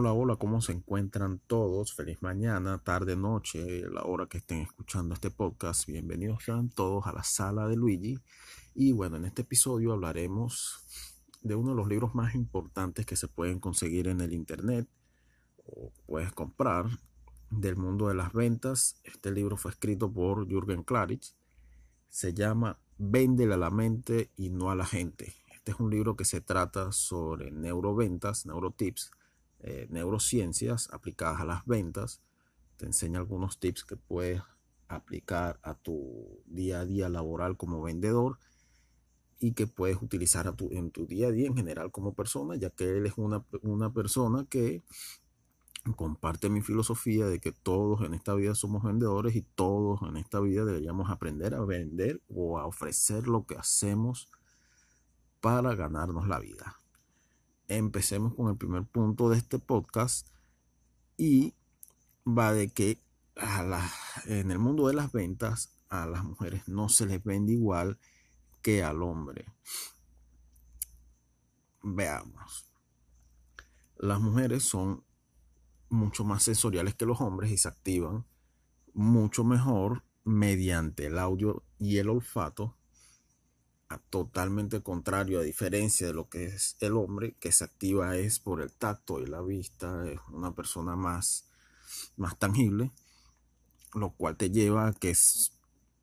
Hola, hola, ¿cómo se encuentran todos? Feliz mañana, tarde, noche, la hora que estén escuchando este podcast. Bienvenidos sean todos a la sala de Luigi. Y bueno, en este episodio hablaremos de uno de los libros más importantes que se pueden conseguir en el internet o puedes comprar del mundo de las ventas. Este libro fue escrito por Jürgen Klarich. Se llama Véndele a la mente y no a la gente. Este es un libro que se trata sobre neuroventas, neurotips eh, neurociencias aplicadas a las ventas. Te enseña algunos tips que puedes aplicar a tu día a día laboral como vendedor y que puedes utilizar a tu, en tu día a día en general como persona, ya que él es una, una persona que comparte mi filosofía de que todos en esta vida somos vendedores y todos en esta vida deberíamos aprender a vender o a ofrecer lo que hacemos para ganarnos la vida empecemos con el primer punto de este podcast y va de que en el mundo de las ventas a las mujeres no se les vende igual que al hombre. Veamos. Las mujeres son mucho más sensoriales que los hombres y se activan mucho mejor mediante el audio y el olfato totalmente contrario, a diferencia de lo que es el hombre, que se activa es por el tacto y la vista, es una persona más, más tangible, lo cual te lleva a que es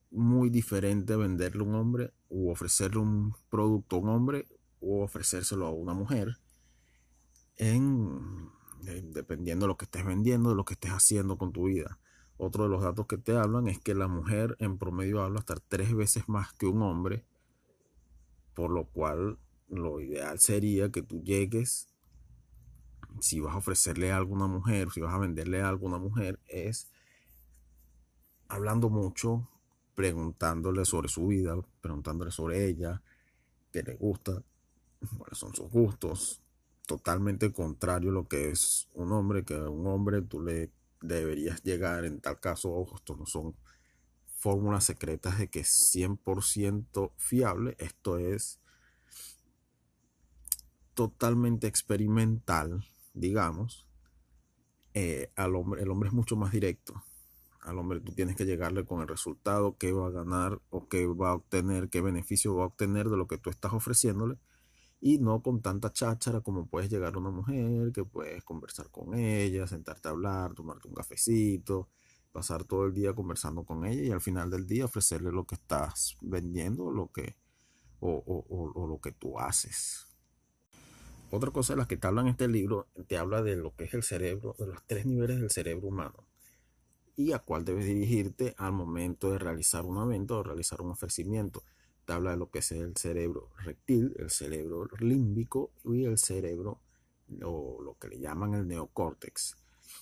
muy diferente venderle a un hombre o ofrecerle un producto a un hombre o ofrecérselo a una mujer en, dependiendo de lo que estés vendiendo, de lo que estés haciendo con tu vida. Otro de los datos que te hablan es que la mujer en promedio habla hasta tres veces más que un hombre por lo cual lo ideal sería que tú llegues, si vas a ofrecerle a una mujer, si vas a venderle a una mujer, es hablando mucho, preguntándole sobre su vida, preguntándole sobre ella, qué le gusta, cuáles son sus gustos, totalmente contrario a lo que es un hombre, que un hombre tú le deberías llegar, en tal caso, ojo, esto no son fórmulas secretas de que es 100% fiable. Esto es totalmente experimental, digamos. Eh, al hombre, el hombre es mucho más directo. Al hombre tú tienes que llegarle con el resultado, qué va a ganar o qué va a obtener, qué beneficio va a obtener de lo que tú estás ofreciéndole. Y no con tanta cháchara como puedes llegar a una mujer, que puedes conversar con ella, sentarte a hablar, tomarte un cafecito, pasar todo el día conversando con ella y al final del día ofrecerle lo que estás vendiendo lo que, o, lo que tú haces. Otra cosa de las que te hablan en este libro, te habla de lo que es el cerebro, de los tres niveles del cerebro humano y a cuál debes dirigirte al momento de realizar una venta o realizar un ofrecimiento. Te habla de lo que es el cerebro rectil, el cerebro límbico y el cerebro, o lo que le llaman el neocórtex.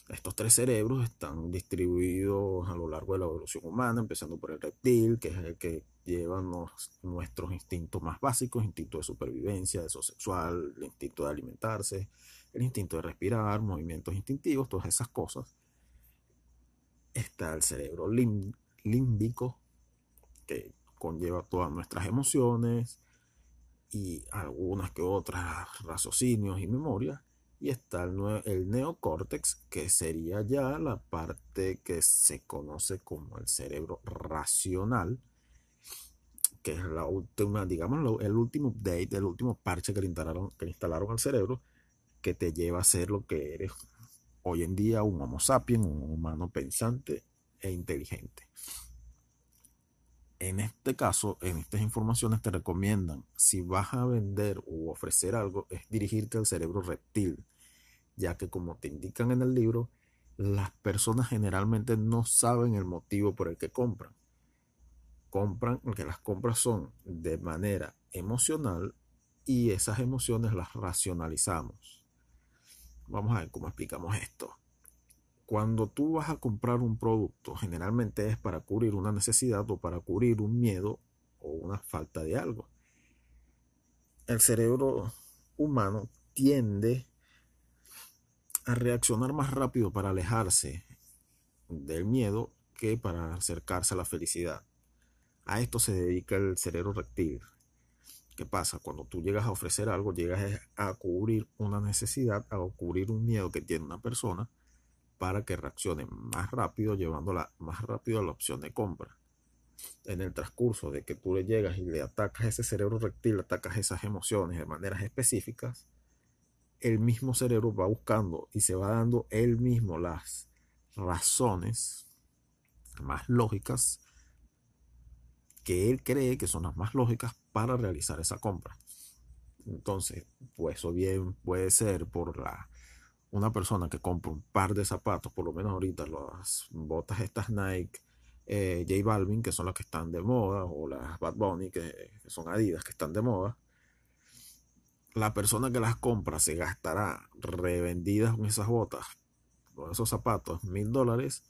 Estos tres cerebros están distribuidos a lo largo de la evolución humana, empezando por el reptil, que es el que lleva nuestros instintos más básicos, instinto de supervivencia, deseo sexual, el instinto de alimentarse, el instinto de respirar, movimientos instintivos, todas esas cosas. Está el cerebro límbico, que conlleva todas nuestras emociones y algunas que otras raciocinios y memorias y está el, neocórtex, que sería ya la parte que se conoce como el cerebro racional, que es la última, digamos, el último update, el último parche que le instalaron, que instalaron al cerebro, que te lleva a ser lo que eres hoy en día, un Homo sapiens, un humano pensante e inteligente. En este caso, en estas informaciones te recomiendan, si vas a vender o ofrecer algo, es dirigirte al cerebro reptil, ya que como te indican en el libro, las personas generalmente no saben el motivo por el que compran. Compran, porque las compras son de manera emocional y esas emociones las racionalizamos. Vamos a ver cómo explicamos esto. Cuando tú vas a comprar un producto, generalmente es para cubrir una necesidad o para cubrir un miedo o una falta de algo. El cerebro humano tiende a reaccionar más rápido para alejarse del miedo que para acercarse a la felicidad. A esto se dedica el cerebro reptil. ¿Qué pasa? Cuando tú llegas a ofrecer algo, llegas a cubrir una necesidad, a cubrir un miedo que tiene una persona para que reaccione más rápido, llevándola más rápido a la opción de compra. En el transcurso de que tú le llegas y le atacas ese cerebro reptil, atacas esas emociones de maneras específicas, el mismo cerebro va buscando y se va dando él mismo las razones más lógicas que él cree que son las más lógicas para realizar esa compra. Entonces, pues eso bien puede ser por la una persona que compra un par de zapatos, por lo menos ahorita las botas estas Nike eh, J Balvin, que son las que están de moda, o las Bad Bunny, que, son Adidas, que están de moda, la persona que las compra se gastará revendidas con esas botas, con esos zapatos, mil dólares,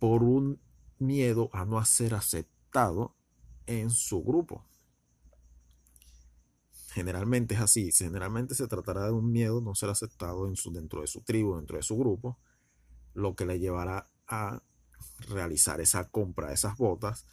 por un miedo a no ser aceptado en su grupo. Generalmente es así, generalmente se tratará de un miedo no ser aceptado dentro de su tribu, dentro de su grupo, lo que le llevará a realizar esa compra de esas botas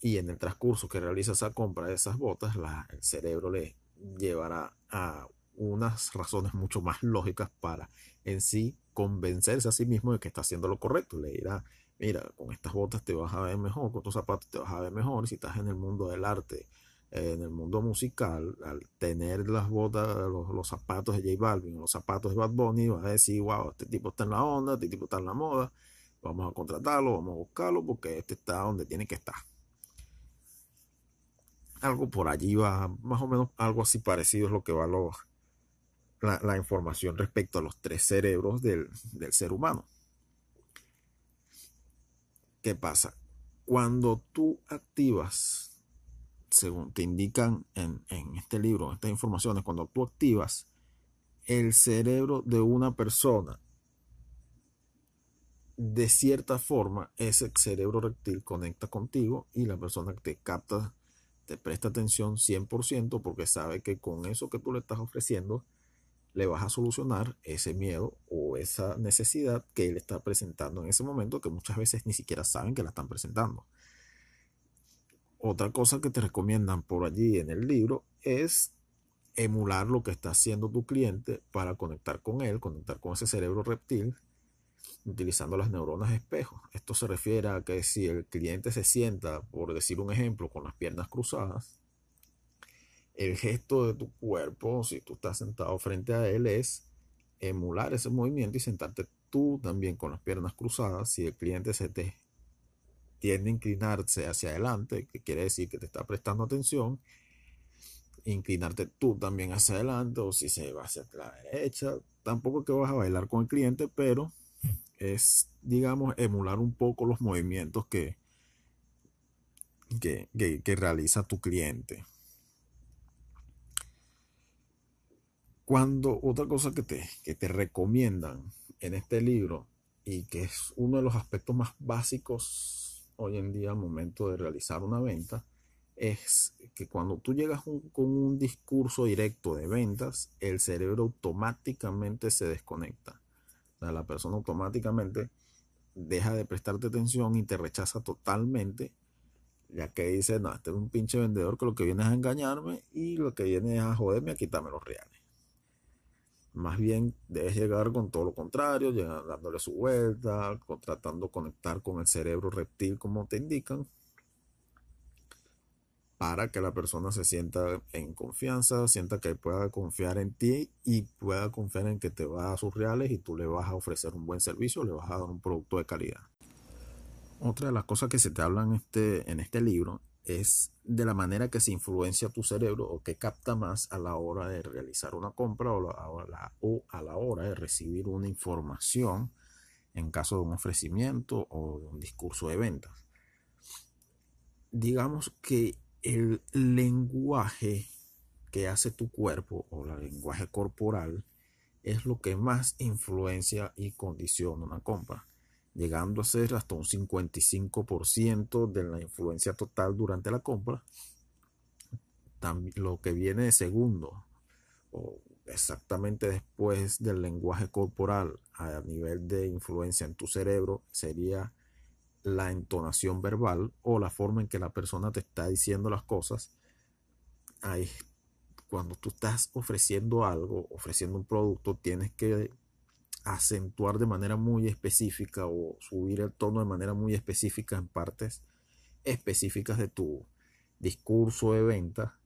y en el transcurso que realiza esa compra de esas botas, el cerebro le llevará a unas razones mucho más lógicas para en sí convencerse a sí mismo de que está haciendo lo correcto. Le dirá, mira, con estas botas te vas a ver mejor, con estos zapatos te vas a ver mejor, si estás en el mundo del arte, en el mundo musical, al tener las botas, los, zapatos de J Balvin, los zapatos de Bad Bunny, vas a decir, wow, este tipo está en la onda, este tipo está en la moda, vamos a contratarlo, vamos a buscarlo, porque este está donde tiene que estar. Algo por allí va, más o menos algo así parecido es lo que va la, información respecto a los tres cerebros del, del ser humano. ¿Qué pasa? Cuando tú activas según te indican en, este libro, estas informaciones, cuando tú activas el cerebro de una persona, de cierta forma, ese cerebro reptil conecta contigo y la persona te capta, te presta atención 100% porque sabe que con eso que tú le estás ofreciendo, le vas a solucionar ese miedo o esa necesidad que él está presentando en ese momento, que muchas veces ni siquiera saben que la están presentando. Otra cosa que te recomiendan por allí en el libro es emular lo que está haciendo tu cliente para conectar con él, conectar con ese cerebro reptil, utilizando las neuronas espejo. Esto se refiere a que si el cliente se sienta, por decir un ejemplo, con las piernas cruzadas, el gesto de tu cuerpo, si tú estás sentado frente a él, es emular ese movimiento y sentarte tú también con las piernas cruzadas. Si el cliente se te tiende a inclinarse hacia adelante, que quiere decir que te está prestando atención, inclinarte tú también hacia adelante o si se va hacia la derecha, tampoco que vas a bailar con el cliente, pero es, digamos, emular un poco los movimientos que, que, que realiza tu cliente. Cuando otra cosa que te, que te recomiendan en este libro y que es uno de los aspectos más básicos hoy en día al momento de realizar una venta es que cuando tú llegas con un discurso directo de ventas, el cerebro automáticamente se desconecta. O sea, la persona automáticamente deja de prestarte atención y te rechaza totalmente, ya que dice, no, este es un pinche vendedor que lo que viene es a engañarme y lo que viene es a joderme, a quitarme los reales. Más bien debes llegar con todo lo contrario, dándole su vuelta, tratando de conectar con el cerebro reptil como te indican, para que la persona se sienta en confianza, sienta que pueda confiar en ti y pueda confiar en que te va a sus reales y tú le vas a ofrecer un buen servicio, le vas a dar un producto de calidad. Otra de las cosas que se te hablan este, en este libro es de la manera que se influencia tu cerebro o que capta más a la hora de realizar una compra o, a la hora de recibir una información en caso de un ofrecimiento o de un discurso de ventas. Digamos que el lenguaje que hace tu cuerpo o el lenguaje corporal es lo que más influencia y condiciona una compra llegando a ser hasta un 55% de la influencia total durante la compra. lo que viene de segundo, o exactamente después del lenguaje corporal a nivel de influencia en tu cerebro, sería la entonación verbal o la forma en que la persona te está diciendo las cosas hay, cuando tú estás ofreciendo algo, ofreciendo un producto, tienes que acentuar de manera muy específica o subir el tono de manera muy específica en partes específicas de tu discurso de venta.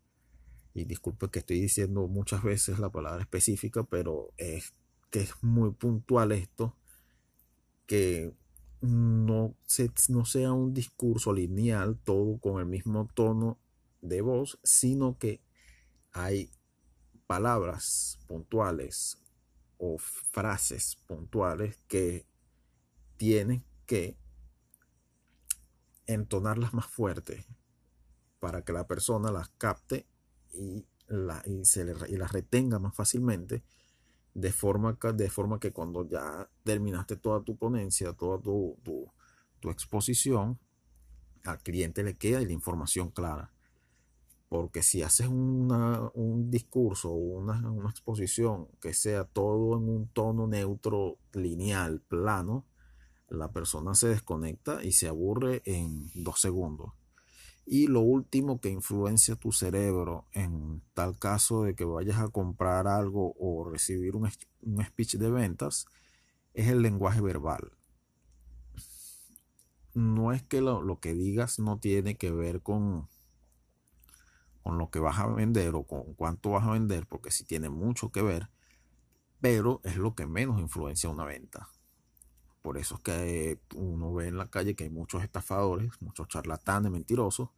Y disculpe que estoy diciendo muchas veces la palabra específica, pero es que es muy puntual esto, que no, no sea un discurso lineal, todo con el mismo tono de voz, sino que hay palabras puntuales o frases puntuales que tienen que entonarlas más fuerte para que la persona las capte y, la, y, se y las retenga más fácilmente de forma, de forma que cuando ya terminaste toda tu ponencia, toda tu, tu, exposición, al cliente le queda la información clara. Porque si haces un discurso o una, una, exposición que sea todo en un tono neutro, lineal, plano, la persona se desconecta y se aburre en dos segundos. Y lo último que influencia tu cerebro en tal caso de que vayas a comprar algo o recibir un, speech de ventas es el lenguaje verbal. No es que lo, que digas no tiene que ver con, con lo que vas a vender o con cuánto vas a vender, porque sí tiene mucho que ver, pero es lo que menos influencia una venta. Por eso es que uno ve en la calle que hay muchos estafadores, muchos charlatanes mentirosos,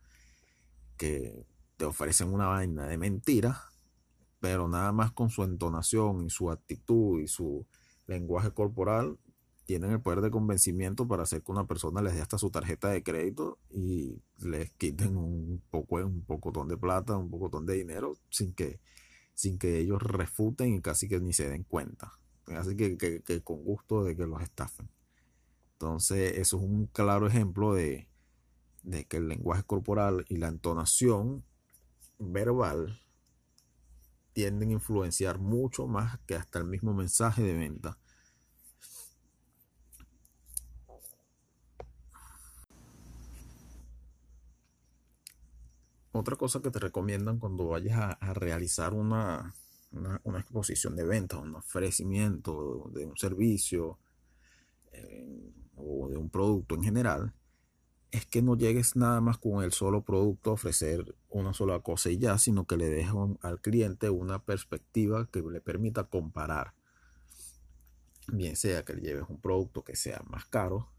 que te ofrecen una vaina de mentira, pero nada más con su entonación y su actitud y su lenguaje corporal tienen el poder de convencimiento para hacer que una persona les dé hasta su tarjeta de crédito y les quiten un poco un pocotón de plata, un pocotón de dinero sin que sin que ellos refuten y casi que ni se den cuenta. Así que, que con gusto de que los estafen. Entonces, eso es un claro ejemplo de, que el lenguaje corporal y la entonación verbal tienden a influenciar mucho más que hasta el mismo mensaje de venta. Otra cosa que te recomiendan cuando vayas a, realizar una, una, exposición de venta, un ofrecimiento de un servicio, eh, o de un producto en general, es que no llegues nada más con el solo producto a ofrecer una sola cosa y ya, sino que le dejes al cliente una perspectiva que le permita comparar. Bien sea que le lleves un producto que sea más caro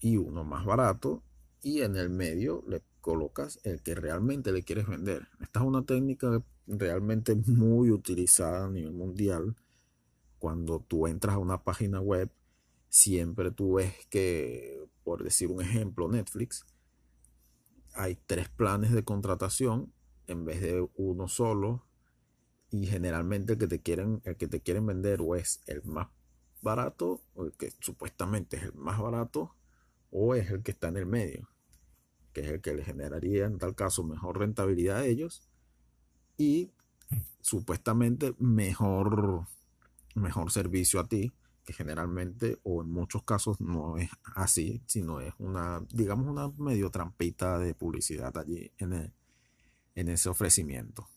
y uno más barato y en el medio le colocas el que realmente le quieres vender. Esta es una técnica realmente muy utilizada a nivel mundial cuando tú entras a una página web siempre tú ves que, por decir un ejemplo, Netflix, hay tres planes de contratación en vez de uno solo y generalmente el que te quieren, el que te quieren vender o es el más barato o el que supuestamente es el más barato o es el que está en el medio, que es el que le generaría en tal caso mejor rentabilidad a ellos y supuestamente mejor, mejor servicio a ti generalmente o en muchos casos no es así, sino es una, digamos, una medio trampita de publicidad allí en, en ese ofrecimiento.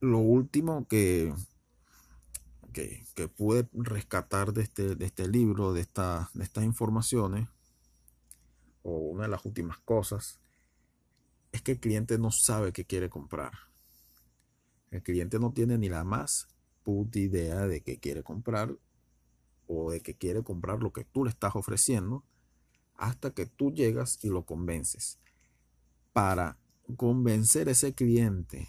Lo último que, que, pude rescatar de este, de este libro, de, esta, de estas informaciones, o una de las últimas cosas, es que el cliente no sabe qué quiere comprar. El cliente no tiene ni la más puta idea de que quiere comprar o de que quiere comprar lo que tú le estás ofreciendo hasta que tú llegas y lo convences. Para convencer a ese cliente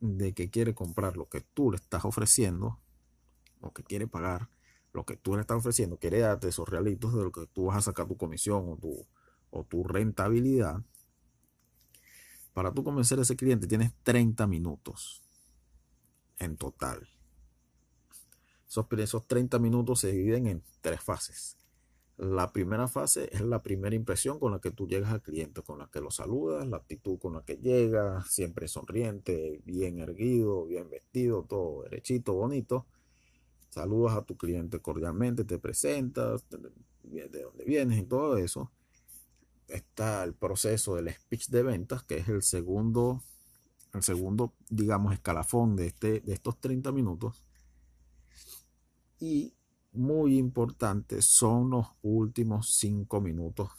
de que quiere comprar lo que tú le estás ofreciendo, o que quiere pagar lo que tú le estás ofreciendo, quiere darte esos realitos de lo que tú vas a sacar tu comisión o tu, o tu rentabilidad. Para tú convencer a ese cliente tienes 30 minutos en total. Esos, 30 minutos se dividen en tres fases. La primera fase es la primera impresión con la que tú llegas al cliente, con la que lo saludas, la actitud con la que llega, siempre sonriente, bien erguido, bien vestido, todo derechito, bonito. Saludas a tu cliente cordialmente, te presentas, de dónde vienes y todo eso. Está el proceso del speech de ventas, que es el segundo, el segundo, digamos, escalafón de, este, de estos 30 minutos. Y muy importante son los últimos 5 minutos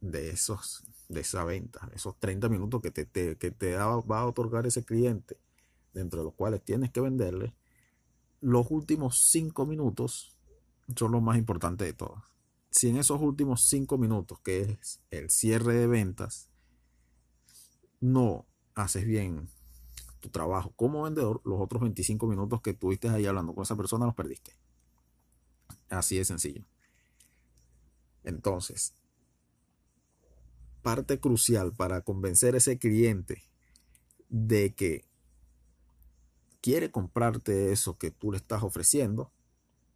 de esos de esa venta, esos 30 minutos que te, que te va a otorgar ese cliente, dentro de los cuales tienes que venderle, los últimos 5 minutos son los más importantes de todos. Si en esos últimos 5 minutos, que es el cierre de ventas, no haces bien tu trabajo como vendedor, los otros 25 minutos que tuviste ahí hablando con esa persona los perdiste. Así de sencillo. Entonces, parte crucial para convencer a ese cliente de que quiere comprarte eso que tú le estás ofreciendo,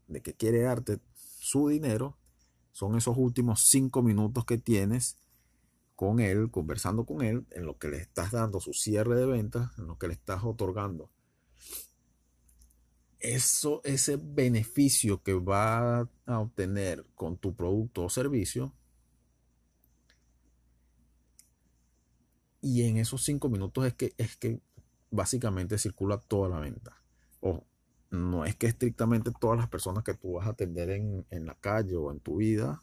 de que quiere darte su dinero, son esos últimos cinco minutos que tienes con él, conversando con él, en lo que le estás dando su cierre de ventas, en lo que le estás otorgando. Eso, ese beneficio que va a obtener con tu producto o servicio, Y en esos cinco minutos es que, es que básicamente circula toda la venta. o no es que estrictamente todas las personas que tú vas a atender en, la calle o en tu vida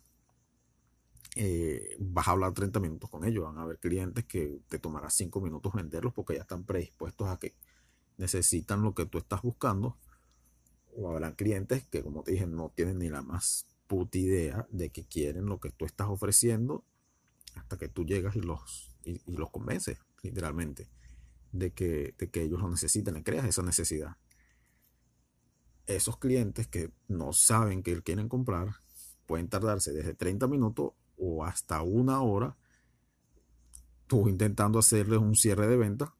eh, vas a hablar 30 minutos con ellos. Van a haber clientes que te tomará 5 minutos venderlos porque ya están predispuestos a que necesitan lo que tú estás buscando. O habrán clientes que, como te dije, no tienen ni la más puta idea de que quieren lo que tú estás ofreciendo hasta que tú llegas y los y, los convence literalmente, de que, de que ellos lo necesitan, le creas esa necesidad. Esos clientes que no saben que quieren comprar pueden tardarse desde 30 minutos o hasta una hora tú intentando hacerles un cierre de venta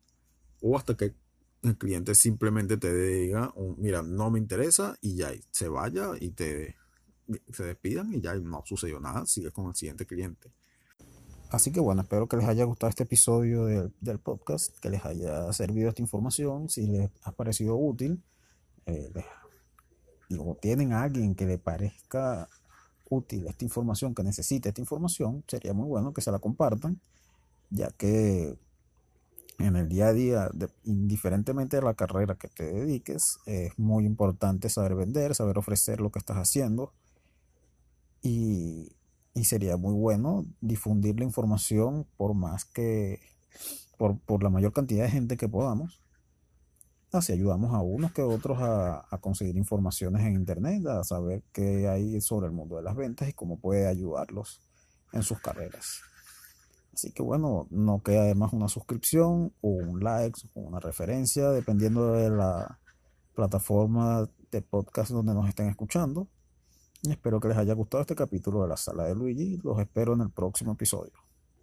o hasta que el cliente simplemente te diga, mira, no me interesa y ya se vaya y te se despidan y ya no sucedió nada, sigue con el siguiente cliente. Así que bueno, espero que les haya gustado este episodio del, podcast, que les haya servido esta información, si les ha parecido útil, eh, o tienen a alguien que le parezca útil esta información, que necesite esta información, sería muy bueno que se la compartan, ya que en el día a día, indiferentemente de la carrera que te dediques, es muy importante saber vender, saber ofrecer lo que estás haciendo y y sería muy bueno difundir la información por más que por, la mayor cantidad de gente que podamos. Así ayudamos a unos que otros a, a, conseguir informaciones en internet, a saber qué hay sobre el mundo de las ventas y cómo puede ayudarlos en sus carreras. Así que bueno, no queda además una suscripción o un like o una referencia, dependiendo de la plataforma de podcast donde nos estén escuchando. Espero que les haya gustado este capítulo de la sala de Luigi. Los espero en el próximo episodio.